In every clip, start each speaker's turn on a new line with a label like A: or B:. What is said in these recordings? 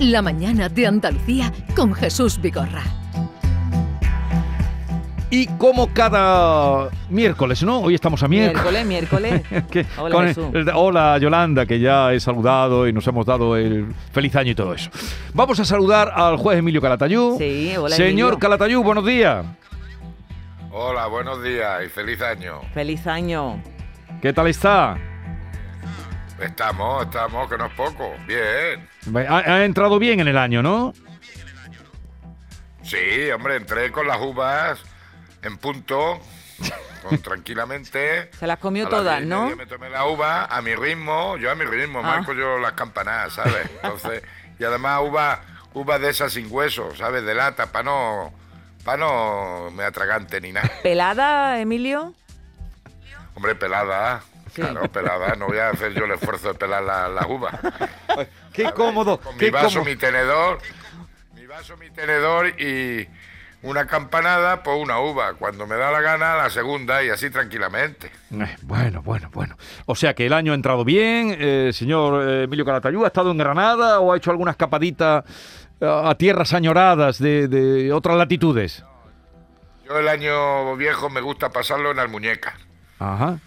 A: La mañana de Andalucía con Jesús Vigorra.
B: Y como cada miércoles, ¿no? Hoy estamos a miércoles.
C: Miércoles, miércoles. Hola,
B: con-
C: Jesús.
B: el- hola, Yolanda, que ya he saludado y nos hemos dado el feliz año y todo eso. Vamos a saludar al juez Emilio Calatayú.
C: Sí, hola,
B: Señor
C: Emilio.
B: Calatayú, buenos días.
D: Hola, buenos días y feliz año.
C: Feliz año.
B: ¿Qué tal está?
D: Estamos, estamos, que no es poco. Bien.
B: Ha, ha entrado bien en el año, ¿no?
D: Sí, hombre, entré con las uvas en punto, con, tranquilamente.
C: Se las comió
D: A
C: todas, ¿no?
D: media Me tomé la uva a mi ritmo, yo a mi ritmo,
C: Ah.
D: marco yo las campanadas, ¿sabes? Entonces, y además uva, uva de esas sin hueso, ¿sabes? De lata, para no, para no me atragante ni nada.
C: ¿Pelada, Emilio?
D: Hombre, pelada,
C: Sí.
D: claro, pelada, no voy a hacer yo el esfuerzo de pelar la- las uvas.
B: Qué cómodo.
D: Con
B: qué
D: mi vaso,
B: cómodo.
D: mi tenedor, mi vaso, mi tenedor y una campanada, pues una uva. Cuando me da la gana, la segunda y así tranquilamente.
B: Eh, Bueno, bueno, bueno. O sea que el año ha entrado bien. Eh, señor eh, Emilio Calatayú, ¿ha estado en Granada o ha hecho alguna escapadita eh, a tierras añoradas de, de otras latitudes?
D: Yo el año viejo me gusta pasarlo en Almuñeca.
B: Ajá.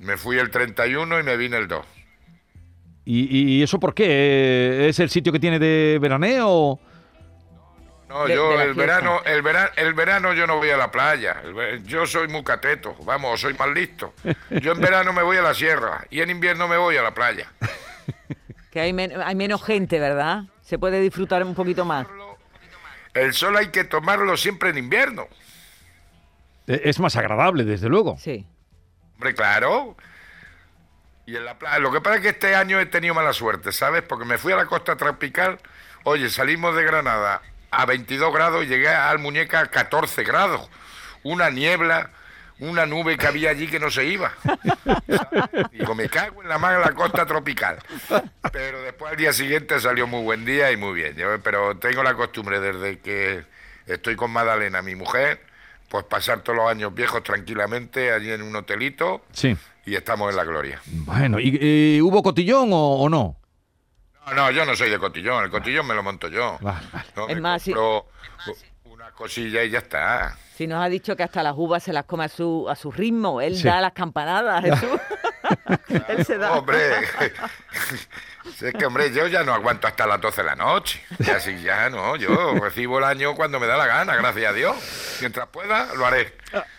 D: Me fui el 31 y me vine el 2.
B: ¿Y, y eso por qué? ¿Es el sitio que tiene de veraneo?
D: No,
C: De-
D: yo
C: de
D: el
C: fiesta.
D: verano, el verano, el verano yo no voy a la playa. Yo soy muy cateto, vamos, soy más listo. Yo en verano me voy a la sierra y en invierno me voy a la playa.
C: Que hay, men- hay menos gente, ¿verdad? Se puede disfrutar un poquito más.
D: El sol hay que tomarlo siempre en invierno.
B: Eh, Es más agradable, desde luego.
C: Sí.
D: Hombre, claro. Y en la playa. Lo que pasa es que este año he tenido mala suerte, ¿sabes? Porque me fui a la costa tropical. Oye, salimos de Granada a 22 grados y llegué al Muñeca a 14 grados. Una niebla, una nube que había allí que no se iba. ¿sabes? Digo, me cago en la mano la costa tropical. Pero después al día siguiente salió muy buen día y muy bien. Yo, pero tengo la costumbre desde que estoy con Madalena, mi mujer, pues pasar todos los años viejos tranquilamente allí en un hotelito
B: Sí.
D: y estamos en la gloria.
B: Bueno, ¿y eh, hubo cotillón o, o no?
D: No, no, yo no soy de cotillón, el cotillón me lo monto yo.
B: Vale, vale.
D: No,
C: Es más, si-
D: una cosilla y ya está.
C: Si nos ha dicho que hasta las uvas se las come a su, a su ritmo. Él
B: Sí.
C: da las campanadas, Jesús. Él se da.
D: Hombre, si es que hombre, yo ya no aguanto hasta las 12 de la noche. Y así ya no, yo recibo el año cuando me da la gana, gracias a Dios. Mientras pueda, lo haré.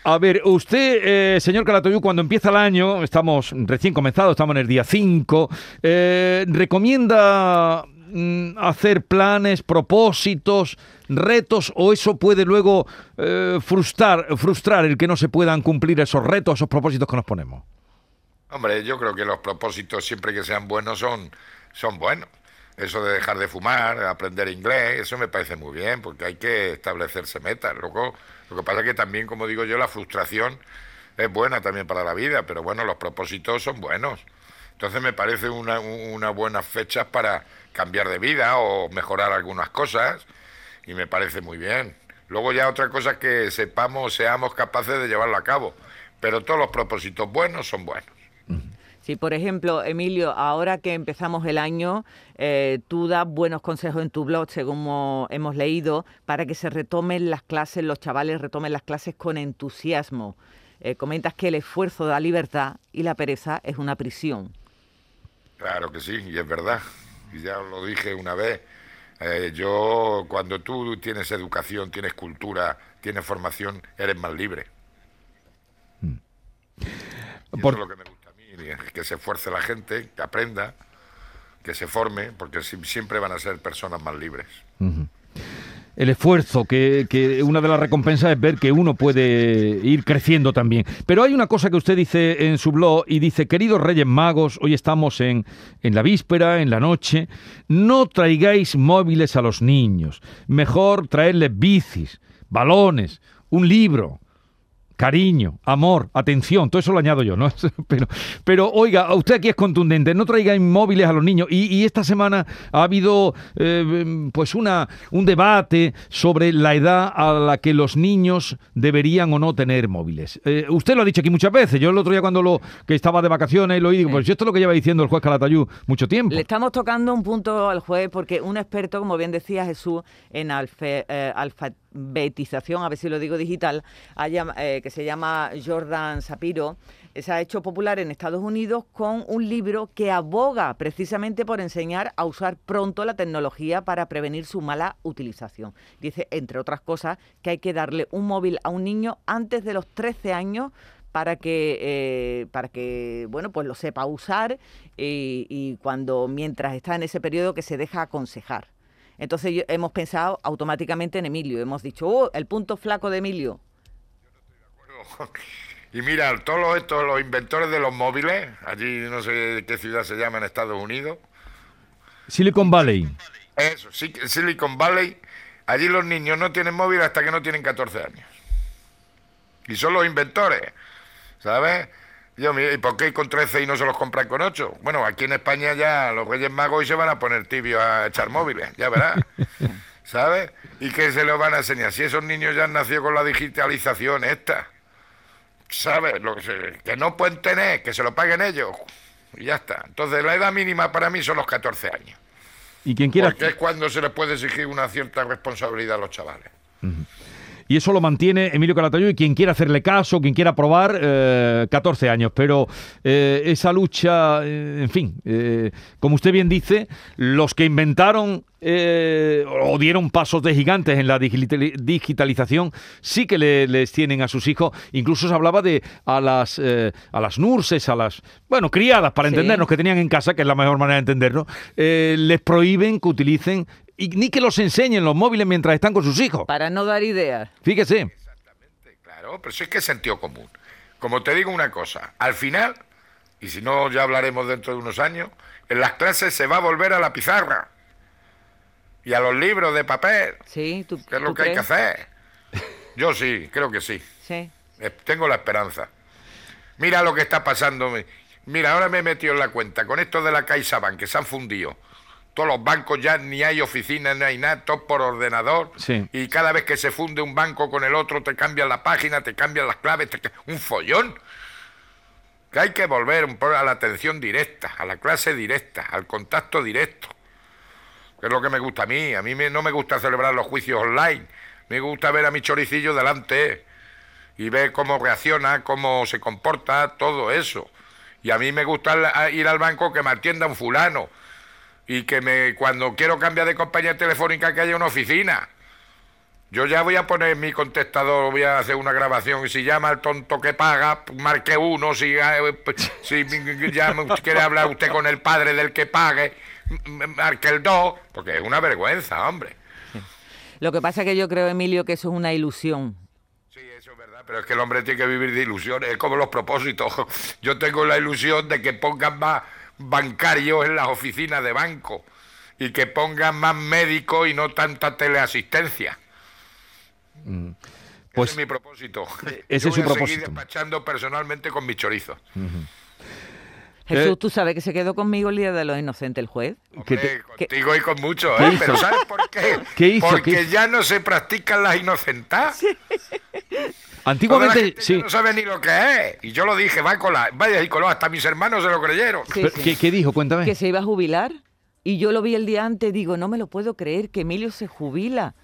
B: A ver, usted, eh, señor Calatayú, cuando empieza el año, estamos recién comenzados, estamos en el día 5, eh, ¿recomienda mm, hacer planes, propósitos, retos o eso puede luego eh, frustrar, frustrar el que no se puedan cumplir esos retos, esos propósitos que nos ponemos?
D: Hombre, yo creo que los propósitos, siempre que sean buenos, son, son buenos. Eso de dejar de fumar, aprender inglés, eso me parece muy bien, porque hay que establecerse metas. Luego, lo que pasa es que también, como digo yo, la frustración es buena también para la vida, pero bueno, los propósitos son buenos. Entonces me parece una, una buenas fechas para cambiar de vida o mejorar algunas cosas, y me parece muy bien. Luego ya otra cosa es que sepamos, seamos capaces de llevarlo a cabo, pero todos los propósitos buenos son buenos.
C: Sí, por ejemplo, Emilio, ahora que empezamos el año, eh, tú das buenos consejos en tu blog, según mo- hemos leído, para que se retomen las clases, los chavales retomen las clases con entusiasmo. Eh, comentas que el esfuerzo da libertad y la pereza es una prisión.
D: Claro que sí, y es verdad. Y ya os lo dije una vez. eh, yo, cuando tú tienes educación, tienes cultura, tienes formación, eres más libre. Y
B: Por-
D: Eso es lo que me gusta que se esfuerce la gente, que aprenda, que se forme, porque si- siempre van a ser personas más libres.
B: el esfuerzo, que, que una de las recompensas es ver que uno puede ir creciendo también. Pero hay una cosa que usted dice en su blog y dice, queridos Reyes Magos, hoy estamos en, en la víspera, en la noche, no traigáis móviles a los niños, mejor traerles bicis, balones, un libro. Cariño, amor, atención, todo eso lo añado yo, ¿no? Pero, pero oiga, usted aquí es contundente, no traiga inmóviles a los niños. Y, esta semana ha habido eh, pues una, un debate sobre la edad a la que los niños deberían o no tener móviles. Eh, usted lo ha dicho aquí muchas veces. Yo el otro día cuando lo que estaba de vacaciones lo oí, digo, pues esto es lo que lleva diciendo el juez Calatayud mucho tiempo.
C: Le estamos tocando un punto al juez porque un experto, como bien decía Jesús, en alfe, eh, alfabetización, a ver si lo digo digital, eh, que se llama Jordan Sapiro, eh, se ha hecho popular en Estados Unidos con un libro que aboga precisamente por enseñar a usar pronto la tecnología para prevenir su mala utilización. Dice, entre otras cosas, que hay que darle un móvil a un niño antes de los 13 años para que eh, para que bueno pues lo sepa usar y, y, cuando mientras está en ese periodo que se deja aconsejar entonces hemos pensado automáticamente en Emilio. Hemos dicho, oh, el punto flaco de Emilio.
D: Y mira, todos estos, los inventores de los móviles, allí no sé qué ciudad se llama en Estados Unidos.
B: Silicon Valley.
D: Eso, Silicon Valley. Allí los niños no tienen móvil hasta que no tienen 14 años. Y son los inventores, ¿sabes? ¿Y por qué con 13 y no se los compran con 8? Bueno, aquí en España ya los Reyes Magos hoy se van a poner tibios a echar móviles, ya verás. ¿Sabes? ¿Y qué se los van a enseñar? Si esos niños ya han nacido con la digitalización esta. ¿Sabes? Lo que, que no pueden tener, que se lo paguen ellos. Y ya está. Entonces, la edad mínima para mí son los 14 años.
B: Y quien quiera...
D: Porque es cuando se les puede exigir una cierta responsabilidad a los chavales
B: y eso lo mantiene Emilio Calatayud y quien quiera hacerle caso, quien quiera probar, 14 eh, años. Pero eh, esa lucha, eh, en fin, como usted bien dice, los que inventaron o dieron pasos de gigantes en la digitalización, sí que les tienen a sus hijos. Incluso se hablaba de a las a las nurses, a las bueno criadas para entendernos que tenían en casa, que es la mejor manera de entenderlo, les prohíben que utilicen y ni que los enseñen los móviles mientras están con sus hijos.
C: Para no dar ideas.
B: Fíjese.
D: Exactamente, claro, pero eso es que es sentido común. Como te digo una cosa, al final, y si no ya hablaremos dentro de unos años, en las clases se va a volver a la pizarra y a los libros de papel.
C: Sí, tú,
D: que es lo que hay que hacer. Yo sí, creo que sí.
C: Sí.
D: Eh, tengo la esperanza. Mira lo que está pasando. Mira, ahora me he metido en la cuenta con esto de la CaixaBank, que se han fundido todos los bancos ya ni hay oficinas, ni hay nada, todo por ordenador. Y cada vez que se funde un banco con el otro, te cambian la página, te cambian las claves, un follón. Que hay que volver un poco a la atención directa, a la clase directa, al contacto directo. Que es lo que me gusta a mí. A mí no me gusta celebrar los juicios online. Me gusta ver a mi choricillo delante y ver cómo reacciona, cómo se comporta, todo eso. Y a mí me gusta ir al banco que me atienda un fulano y que me cuando quiero cambiar de compañía telefónica que haya una oficina. Yo ya voy a poner mi contestador, voy a hacer una grabación y si llama el tonto que paga, marque uno, si, eh, si ya quiere hablar usted con el padre del que pague, marque el dos, porque es una vergüenza, hombre.
C: Lo que pasa es que yo creo, Emilio, que eso es una ilusión.
D: Sí, eso es verdad, pero es que el hombre tiene que vivir de ilusiones, es como los propósitos. Yo tengo la ilusión de que pongan más bancarios en las oficinas de banco y que pongan más médicos y no tanta teleasistencia. Mm. Pues, ese es mi propósito.
B: Ese es su propósito.
D: Seguir despachando personalmente con mis chorizos.
C: Jesús, eh, ¿tú sabes que se quedó conmigo el día de los inocentes el juez?
D: contigo y con muchos, ¿eh? Pero ¿sabes por qué? Porque ya no se practican las inocentas.
B: Antiguamente, sí.
D: No sabe ni lo que es. Y yo lo dije, va con la, vaya y con hasta mis hermanos se lo creyeron.
B: ¿Qué, dijo? Cuéntame.
C: Que se iba a jubilar. Y yo lo vi el día antes, digo, no me lo puedo creer que Emilio se jubila.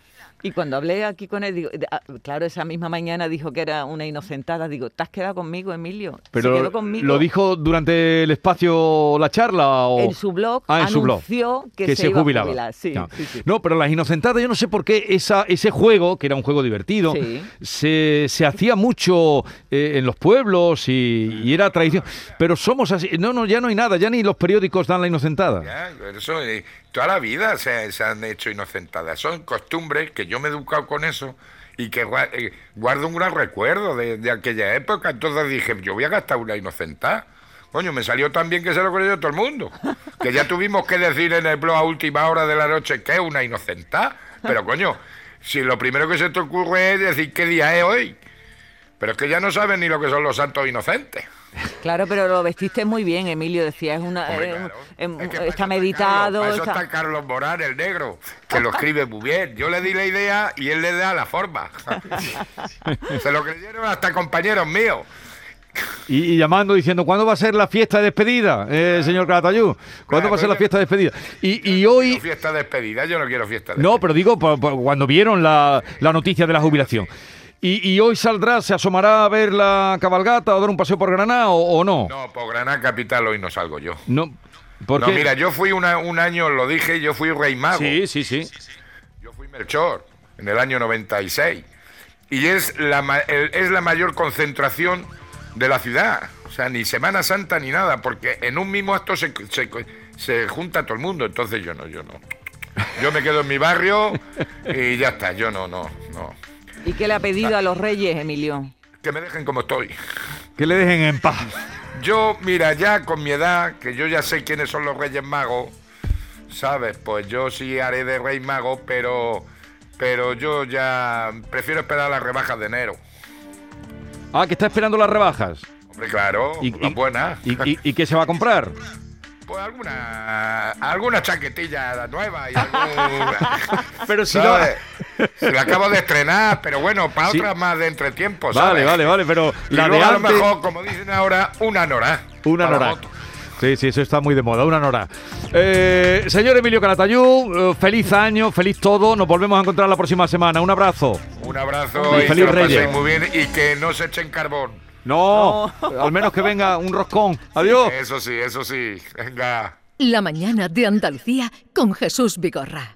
C: Y cuando hablé aquí con él, digo, ah, claro, esa misma mañana dijo que era una inocentada. Digo, ¿te has quedado conmigo, Emilio?
B: Pero ¿Lo dijo durante el espacio, la charla? O...
C: En su blog ah, anunció que, se, jubilaba.
B: no. pero las inocentadas, yo no sé por qué esa, ese juego, que era un juego divertido, se, se, hacía mucho eh, en los pueblos y, era tradición. Pero somos así. No, no, ya no hay nada, ya ni los periódicos dan la inocentada.
D: Ya, eso, eh, toda la vida se, han hecho inocentadas. Son costumbres que yo me he educado con eso y que eh, guardo un gran recuerdo de, aquella época. Entonces dije, yo voy a gastar una inocentada. Coño, me salió tan bien que se lo creyó todo el mundo. Que ya tuvimos que decir en el blog a última hora de la noche que es una inocentada. Pero coño, si lo primero que se te ocurre es decir qué día es hoy. Pero es que ya no saben ni lo que son los santos inocentes.
C: Claro, pero lo vestiste muy bien, Emilio, decía, es una,
D: Hombre,
C: eh,
D: claro. Es que para
C: está
D: eso
C: meditado.
D: Carlos, para eso
C: está-
D: está Carlos Morán, el negro, que lo escribe muy bien. Yo le di la idea y él le da la forma. Se lo creyeron hasta compañeros míos.
B: Y, y llamando diciendo, ¿cuándo va a ser la fiesta de despedida, eh, señor Calatayud? ¿Cuándo
D: Claro,
B: va a ser la fiesta de despedida? Y, y hoy...
D: Fiesta de despedida, yo no quiero fiesta de
B: No, pero digo, por- por- cuando vieron la, la noticia de la jubilación. Y, y hoy saldrá, se asomará a ver la cabalgata o dar un paseo por Granada o, o no?
D: No, por Granada Capital hoy no salgo yo.
B: No, porque...
D: No, mira, yo fui una- un año, lo dije, yo fui rey mago.
B: Sí, sí, sí.
D: Yo fui Melchor en el año 96. Y es la, ma- el- es la mayor concentración de la ciudad. O sea, ni Semana Santa ni nada, porque en un mismo acto se, se- se junta todo el mundo. Entonces yo no, yo no. Yo me quedo en mi barrio y ya está. Yo no, no, no.
C: ¿Y qué le ha pedido a los reyes, Emilio?
D: Que me dejen como estoy.
B: Que le dejen en paz.
D: Yo, mira, ya con mi edad, que yo ya sé quiénes son los Reyes Magos, ¿sabes? Pues yo sí haré de Rey Mago, pero, pero yo ya prefiero esperar las rebajas de enero.
B: Ah, que está esperando las rebajas.
D: Hombre, claro, las buenas.
B: y, y- y qué se va a comprar?
D: Pues alguna, alguna chaquetilla nueva y algún...
B: Pero si no...
D: Se la acabo de estrenar, pero bueno, para
B: Sí.
D: otras más de entretiempo, ¿sabes?
B: Vale, vale, vale, pero
D: Y
B: la de
D: luego a lo
B: antes...
D: mejor, como dicen ahora, una Nora.
B: Una Nora. Sí, sí, eso está muy de moda, una Nora. Eh, señor Emilio Calatayud, eh, feliz año, feliz todo. Nos volvemos a encontrar la próxima semana. Un abrazo.
D: Un abrazo
B: Y
D: y,
B: feliz
D: que lo paséis
B: Reyes.
D: muy bien y que no se echen carbón.
B: No, al menos que venga un roscón. Adiós.
D: Eso sí, eso sí. Venga.
A: La mañana de Andalucía con Jesús Vigorra.